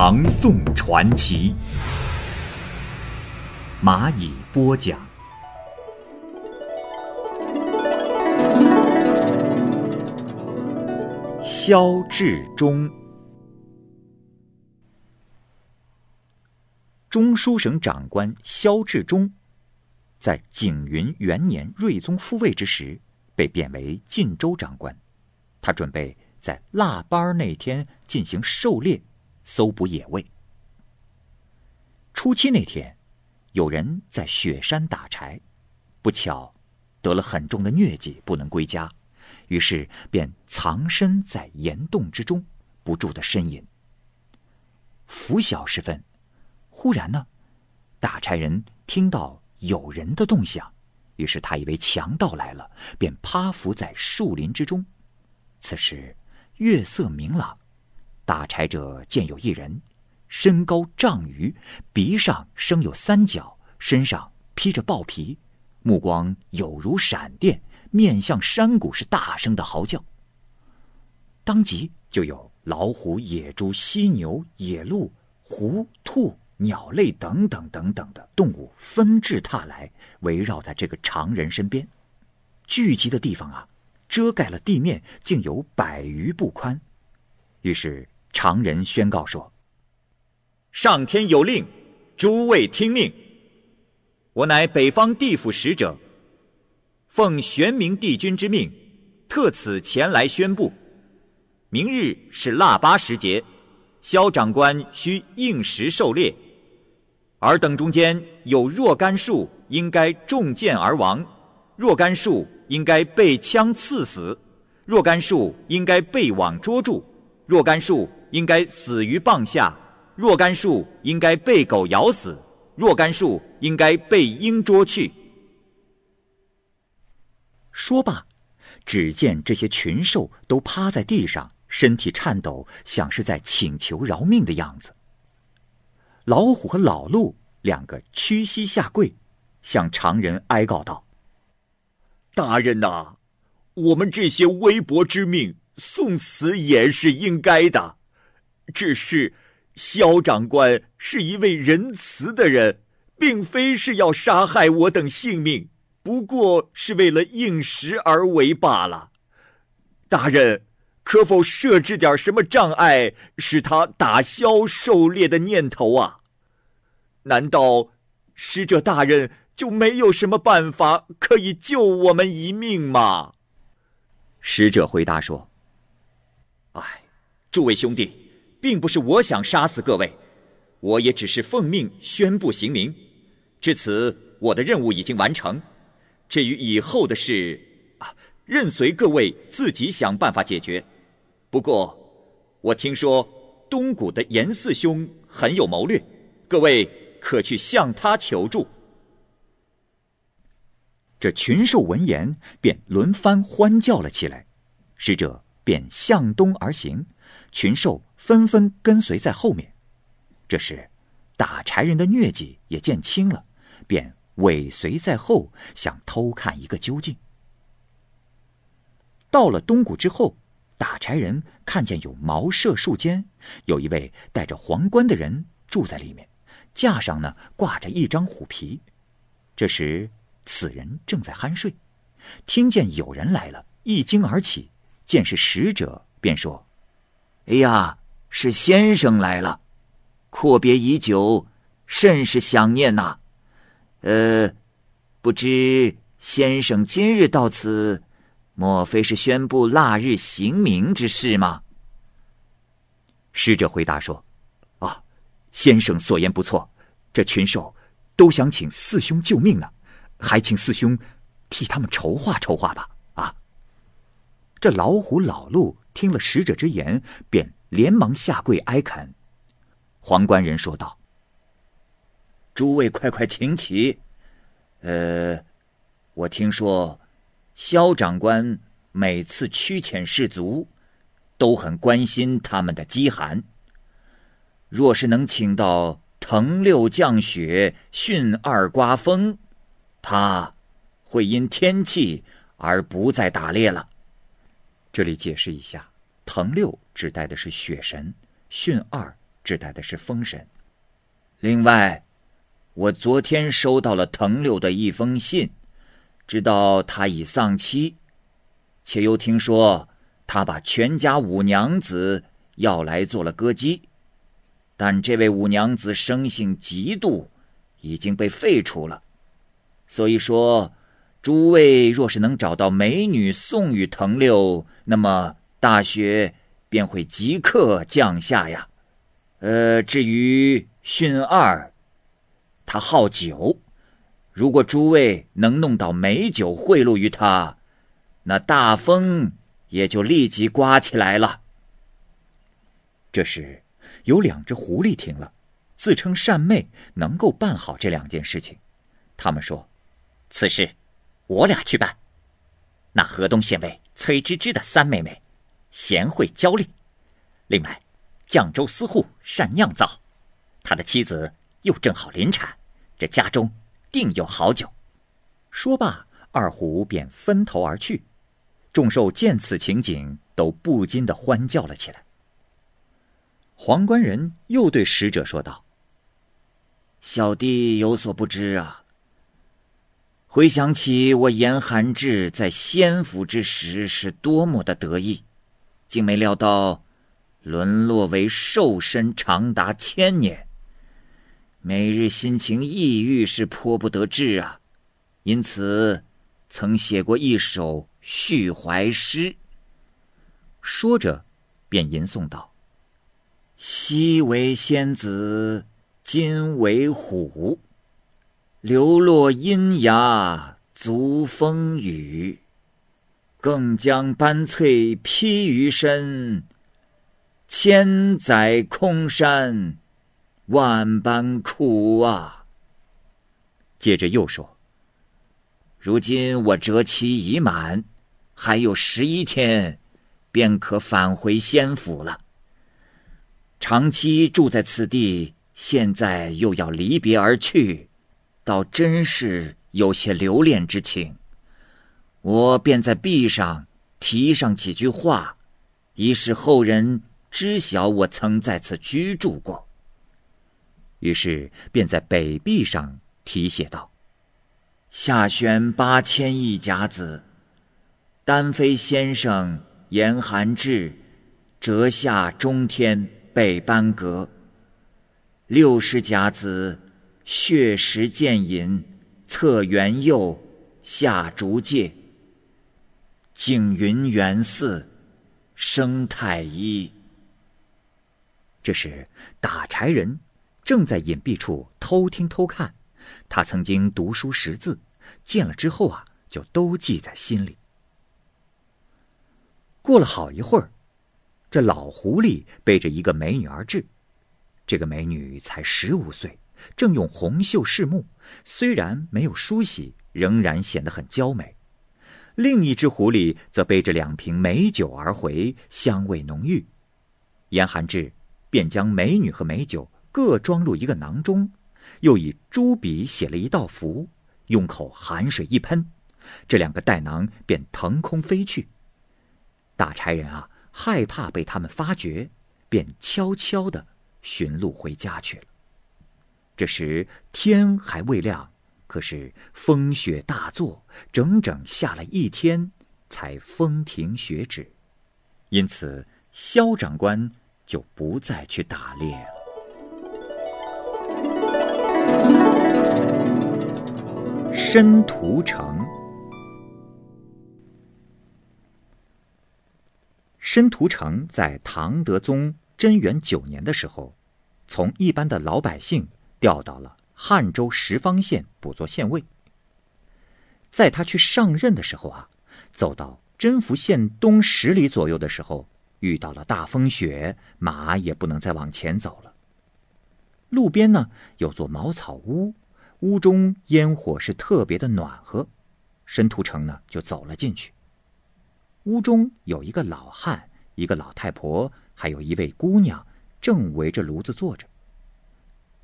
唐宋传奇》，蚂蚁播讲。萧志忠，中书省长官萧志忠，在景云元年睿宗复位之时。被贬为晋州长官，他准备在腊八那天进行狩猎，搜捕野味。初七那天，有人在雪山打柴，不巧得了很重的疟疾，不能归家，于是便藏身在岩洞之中，不住的呻吟。拂晓时分，忽然呢，打柴人听到有人的动响。于是他以为强盗来了，便趴伏在树林之中。此时月色明朗，打柴者见有一人，身高丈余，鼻上生有三角，身上披着豹皮，目光有如闪电，面向山谷，是大声的嚎叫。当即就有老虎、野猪、犀牛、野鹿、狐、兔。鸟类等等等等的动物纷至沓来，围绕在这个常人身边，聚集的地方啊，遮盖了地面，竟有百余步宽。于是常人宣告说：“上天有令，诸位听命。我乃北方地府使者，奉玄冥帝君之命，特此前来宣布：明日是腊八时节，萧长官需应时狩猎。”尔等中间有若干数应该中箭而亡，若干数应该被枪刺死，若干数应该被网捉住，若干数应该死于棒下，若干树应该被狗咬死，若干树应该被鹰捉去。说罢，只见这些群兽都趴在地上，身体颤抖，像是在请求饶命的样子。老虎和老鹿两个屈膝下跪，向常人哀告道：“大人呐，我们这些微薄之命，送死也是应该的。只是萧长官是一位仁慈的人，并非是要杀害我等性命，不过是为了应时而为罢了。大人。”可否设置点什么障碍，使他打消狩猎的念头啊？难道使者大人就没有什么办法可以救我们一命吗？使者回答说：“哎，诸位兄弟，并不是我想杀死各位，我也只是奉命宣布行名。至此，我的任务已经完成。至于以后的事，啊，任随各位自己想办法解决。”不过，我听说东谷的严四兄很有谋略，各位可去向他求助。这群兽闻言，便轮番欢叫了起来。使者便向东而行，群兽纷纷跟随在后面。这时，打柴人的疟疾也见轻了，便尾随在后，想偷看一个究竟。到了东谷之后。打柴人看见有茅舍树间，有一位戴着皇冠的人住在里面，架上呢挂着一张虎皮。这时，此人正在酣睡，听见有人来了，一惊而起，见是使者，便说：“哎呀，是先生来了，阔别已久，甚是想念呐。呃，不知先生今日到此。”莫非是宣布腊日行明之事吗？使者回答说：“啊，先生所言不错，这群兽都想请四兄救命呢，还请四兄替他们筹划筹划吧。”这老虎、老鹿听了使者之言，便连忙下跪哀恳：“黄官人说道：“诸位快快请起。呃，我听说，萧长官每次驱遣士卒，都很关心他们的饥寒。若是能请到藤六降雪，巽二刮风，他会因天气而不再打猎了。”这里解释一下，藤六指代的是雪神，巽二指代的是风神。另外。我昨天收到了藤六的一封信，知道他已丧妻，且又听说他把全家五娘子要来做了歌姬，但这位五娘子生性嫉妒，已经被废除了。所以说，诸位若是能找到美女送与藤六，那么大雪便会即刻降下呀。呃，至于训二。他好酒，如果诸位能弄到美酒贿赂于他，那大风也就立即刮起来了。这时，有两只狐狸听了，自称善妹，能够办好这两件事情。他们说：“此事我俩去办。那河东县尉崔芝芝的三妹妹，贤惠娇丽；另外，绛州司户善酿造，他的妻子又正好临产。”这家中定有好酒。说罢，二虎便分头而去。众兽见此情景，都不禁的欢叫了起来。黄官人又对使者说道：“小弟有所不知啊。回想起我严寒志在仙府之时是多么的得意，竟没料到沦落为兽身长达千年。”每日心情抑郁是颇不得志啊，因此曾写过一首叙怀诗。说着，便吟诵道：“昔为仙子，今为虎，流落阴崖足风雨，更将斑翠披于身，千载空山。”万般苦啊！接着又说：“如今我折期已满，还有十一天，便可返回仙府了。长期住在此地，现在又要离别而去，倒真是有些留恋之情。我便在壁上题上几句话，以使后人知晓我曾在此居住过。”于是便在北壁上题写道：“下选八千一甲子，丹飞先生严寒志，折下中天北班阁。六十甲子，血石剑隐，侧元佑下竹界。景云元寺，生太医。”这时打柴人。正在隐蔽处偷听偷看，他曾经读书识字，见了之后啊，就都记在心里。过了好一会儿，这老狐狸背着一个美女而至，这个美女才十五岁，正用红袖饰目，虽然没有梳洗，仍然显得很娇美。另一只狐狸则背着两瓶美酒而回，香味浓郁。严寒志便将美女和美酒。各装入一个囊中，又以朱笔写了一道符，用口寒水一喷，这两个袋囊便腾空飞去。大差人啊，害怕被他们发觉，便悄悄地寻路回家去了。这时天还未亮，可是风雪大作，整整下了一天，才风停雪止。因此，萧长官就不再去打猎了。申屠城。申屠城在唐德宗贞元九年的时候，从一般的老百姓调到了汉州什方县补做县尉。在他去上任的时候啊，走到真福县东十里左右的时候，遇到了大风雪，马也不能再往前走了。路边呢有座茅草屋，屋中烟火是特别的暖和。申屠成呢就走了进去。屋中有一个老汉，一个老太婆，还有一位姑娘，正围着炉子坐着。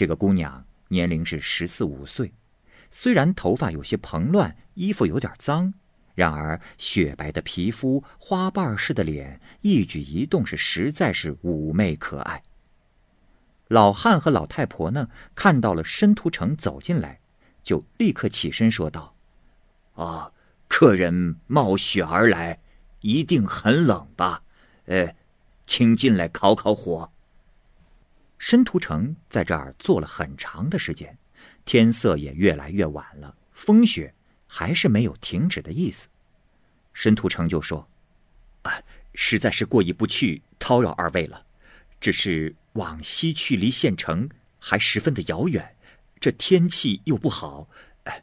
这个姑娘年龄是十四五岁，虽然头发有些蓬乱，衣服有点脏，然而雪白的皮肤、花瓣似的脸，一举一动是实在是妩媚可爱。老汉和老太婆呢，看到了申屠成走进来，就立刻起身说道：“啊，客人冒雪而来，一定很冷吧？呃，请进来烤烤火。”申屠城在这儿坐了很长的时间，天色也越来越晚了，风雪还是没有停止的意思。申屠城就说：“啊，实在是过意不去，叨扰二位了，只是……”往西去离县城还十分的遥远，这天气又不好，哎，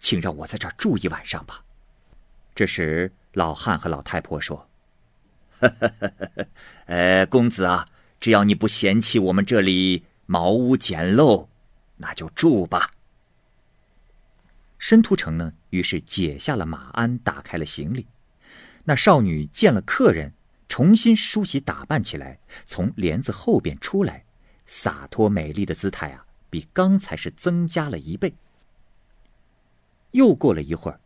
请让我在这儿住一晚上吧。这时，老汉和老太婆说：“呃，公子啊，只要你不嫌弃我们这里茅屋简陋，那就住吧。”申屠成呢，于是解下了马鞍，打开了行李。那少女见了客人。重新梳洗打扮起来，从帘子后边出来，洒脱美丽的姿态啊，比刚才是增加了一倍。又过了一会儿，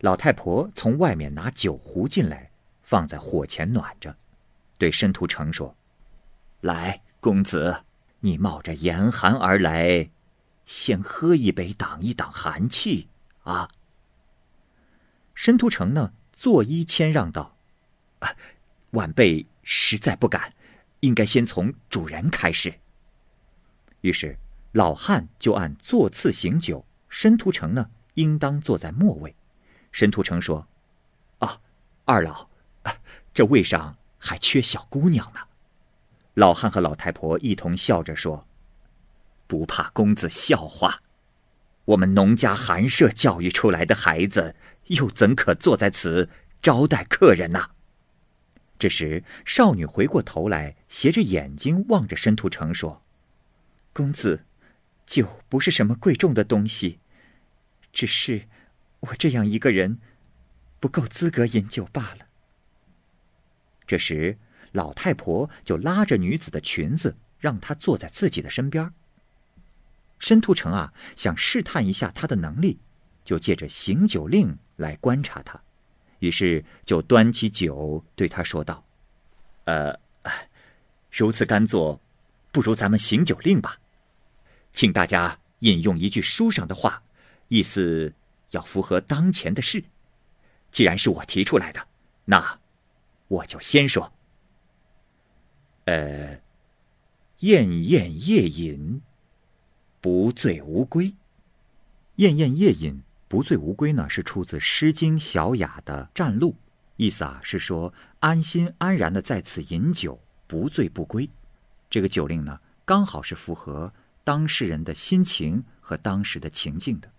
老太婆从外面拿酒壶进来，放在火前暖着，对申屠成说：“来，公子，你冒着严寒而来，先喝一杯挡一挡寒气啊。”申屠成呢，作揖谦让道：“啊。”晚辈实在不敢，应该先从主人开始。于是老汉就按座次行酒，申屠成呢应当坐在末位。申屠成说：“啊，二老，这位上还缺小姑娘呢。”老汉和老太婆一同笑着说：“不怕公子笑话，我们农家寒舍教育出来的孩子，又怎可坐在此招待客人呢？”这时，少女回过头来，斜着眼睛望着申屠成说：“公子，酒不是什么贵重的东西，只是我这样一个人，不够资格饮酒罢了。”这时，老太婆就拉着女子的裙子，让她坐在自己的身边。申屠成啊，想试探一下她的能力，就借着行酒令来观察她。于是就端起酒对她说道：“呃，如此干坐，不如咱们行酒令吧。请大家引用一句书上的话，意思要符合当前的事。既然是我提出来的，那我就先说。呃，宴宴夜饮，不醉无归。宴宴夜饮。”不醉无归呢，是出自《诗经·小雅》的《战路》，意思啊是说安心安然的在此饮酒，不醉不归。这个酒令呢，刚好是符合当事人的心情和当时的情境的。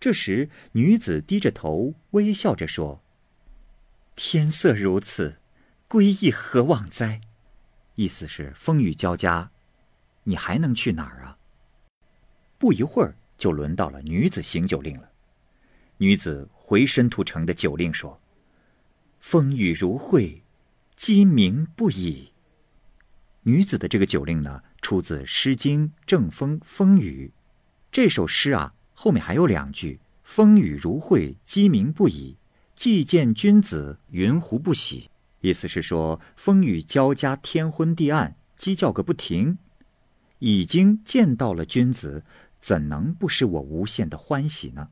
这时，女子低着头，微笑着说：“天色如此，归意何往哉？”意思是风雨交加，你还能去哪儿啊？不一会儿，就轮到了女子行酒令了。女子回申屠城的酒令说：“风雨如晦，鸡鸣不已。”女子的这个酒令呢，出自《诗经·正风·风雨》。这首诗啊，后面还有两句：“风雨如晦，鸡鸣不已。既见君子，云胡不喜？”意思是说，风雨交加，天昏地暗，鸡叫个不停。已经见到了君子，怎能不使我无限的欢喜呢？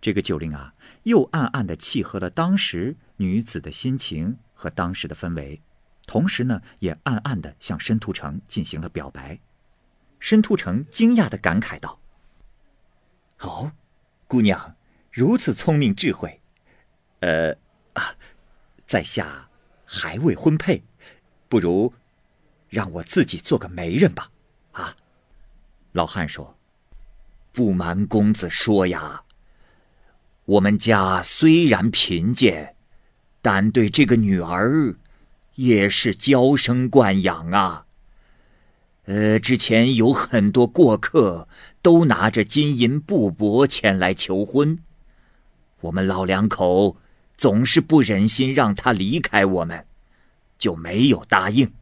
这个酒令啊，又暗暗的契合了当时女子的心情和当时的氛围，同时呢，也暗暗的向申屠成进行了表白。申屠成惊讶的感慨道：“哦，姑娘如此聪明智慧，呃，啊，在下还未婚配，不如让我自己做个媒人吧。”啊，老汉说：“不瞒公子说呀。”我们家虽然贫贱，但对这个女儿也是娇生惯养啊。呃，之前有很多过客都拿着金银布帛前来求婚，我们老两口总是不忍心让他离开我们，就没有答应。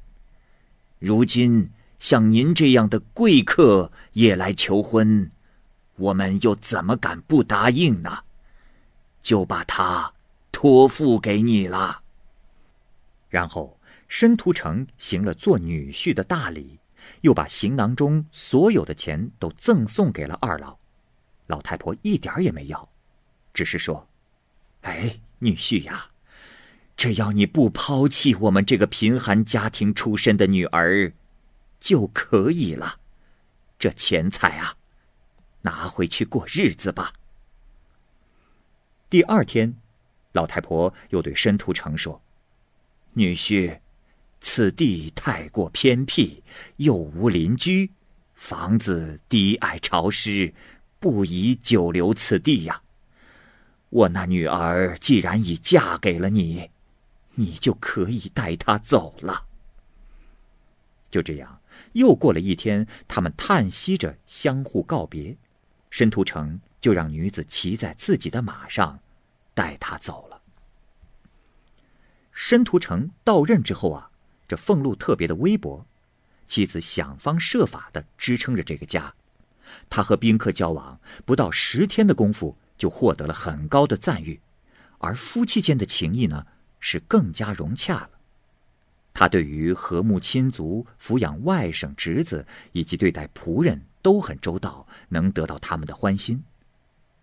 如今像您这样的贵客也来求婚，我们又怎么敢不答应呢？就把他托付给你了。然后申屠城行了做女婿的大礼。又把行囊中所有的钱都赠送给了二老，老太婆一点也没要，只是说：“哎，女婿呀，只要你不抛弃我们这个贫寒家庭出身的女儿，就可以了。这钱财啊，拿回去过日子吧。”第二天，老太婆又对申屠成说：“女婿。”此地太过偏僻，又无邻居，房子低矮潮湿，不宜久留此地呀。我那女儿既然已嫁给了你，你就可以带她走了。就这样，又过了一天，他们叹息着相互告别，申屠成就让女子骑在自己的马上，带她走了。申屠成到任之后啊。这俸禄特别的微薄，妻子想方设法的支撑着这个家。他和宾客交往不到十天的功夫，就获得了很高的赞誉，而夫妻间的情谊呢，是更加融洽了。他对于和睦亲族、抚养外甥侄子以及对待仆人都很周到，能得到他们的欢心。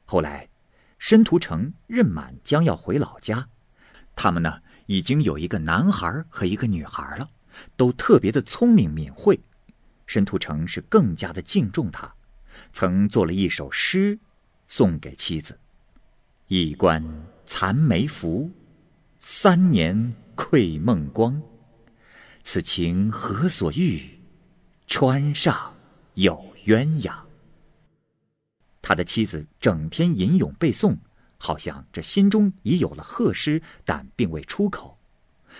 后来，申屠成任满将要回老家，他们呢？已经有一个男孩和一个女孩了，都特别的聪明敏慧。申屠成是更加的敬重他，曾做了一首诗，送给妻子：“一关残梅拂，三年愧梦光。此情何所欲？川上有鸳鸯。”他的妻子整天吟咏背诵。好像这心中已有了贺诗，但并未出口，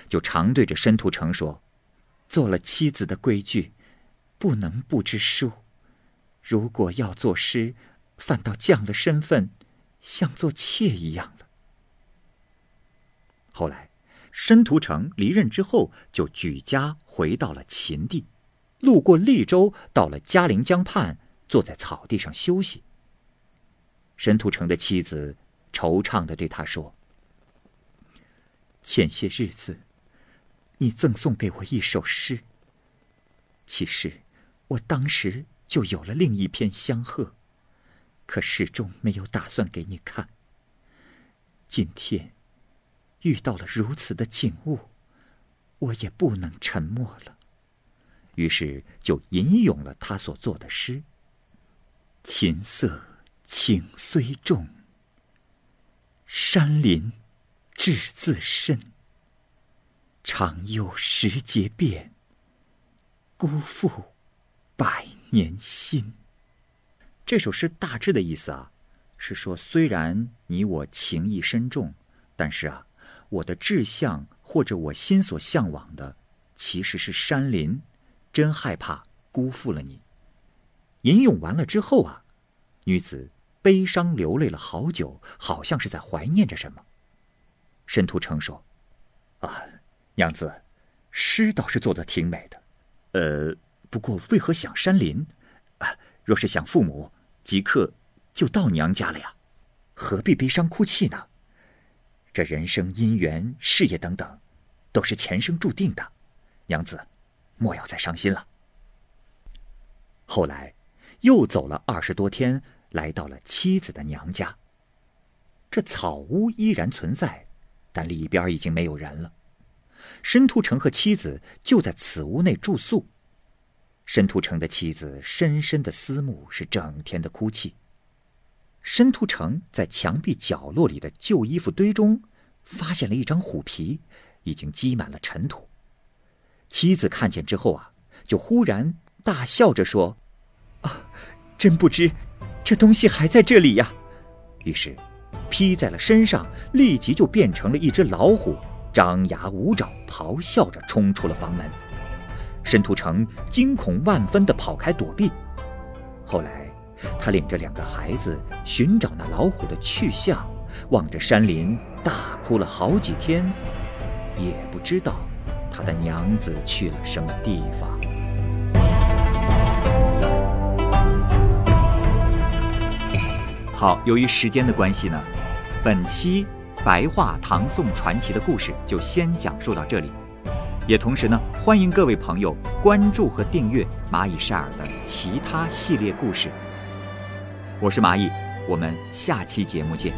就常对着申屠成说：“做了妻子的规矩，不能不知书。如果要作诗，反倒降了身份，像做妾一样了。”后来，申屠成离任之后，就举家回到了秦地，路过利州，到了嘉陵江畔，坐在草地上休息。申屠成的妻子。惆怅的对他说：“前些日子，你赠送给我一首诗。其实，我当时就有了另一篇相贺，可始终没有打算给你看。今天，遇到了如此的景物，我也不能沉默了。于是，就吟咏了他所作的诗：‘琴瑟情虽重。’”山林，志自深。长忧时节变，辜负百年心。这首诗大致的意思啊，是说虽然你我情谊深重，但是啊，我的志向或者我心所向往的，其实是山林，真害怕辜负了你。吟咏完了之后啊，女子。悲伤流泪了好久，好像是在怀念着什么。申屠成说：“啊，娘子，诗倒是做的挺美的，呃，不过为何想山林？啊，若是想父母，即刻就到娘家了呀，何必悲伤哭泣呢？这人生姻缘、事业等等，都是前生注定的，娘子，莫要再伤心了。”后来，又走了二十多天。来到了妻子的娘家。这草屋依然存在，但里边已经没有人了。申屠成和妻子就在此屋内住宿。申屠成的妻子深深的思慕，是整天的哭泣。申屠成在墙壁角落里的旧衣服堆中，发现了一张虎皮，已经积满了尘土。妻子看见之后啊，就忽然大笑着说：“啊，真不知。”这东西还在这里呀！于是，披在了身上，立即就变成了一只老虎，张牙舞爪，咆哮着冲出了房门。申屠成惊恐万分地跑开躲避。后来，他领着两个孩子寻找那老虎的去向，望着山林大哭了好几天，也不知道他的娘子去了什么地方。好，由于时间的关系呢，本期白话唐宋传奇的故事就先讲述到这里。也同时呢，欢迎各位朋友关注和订阅蚂蚁晒尔的其他系列故事。我是蚂蚁，我们下期节目见。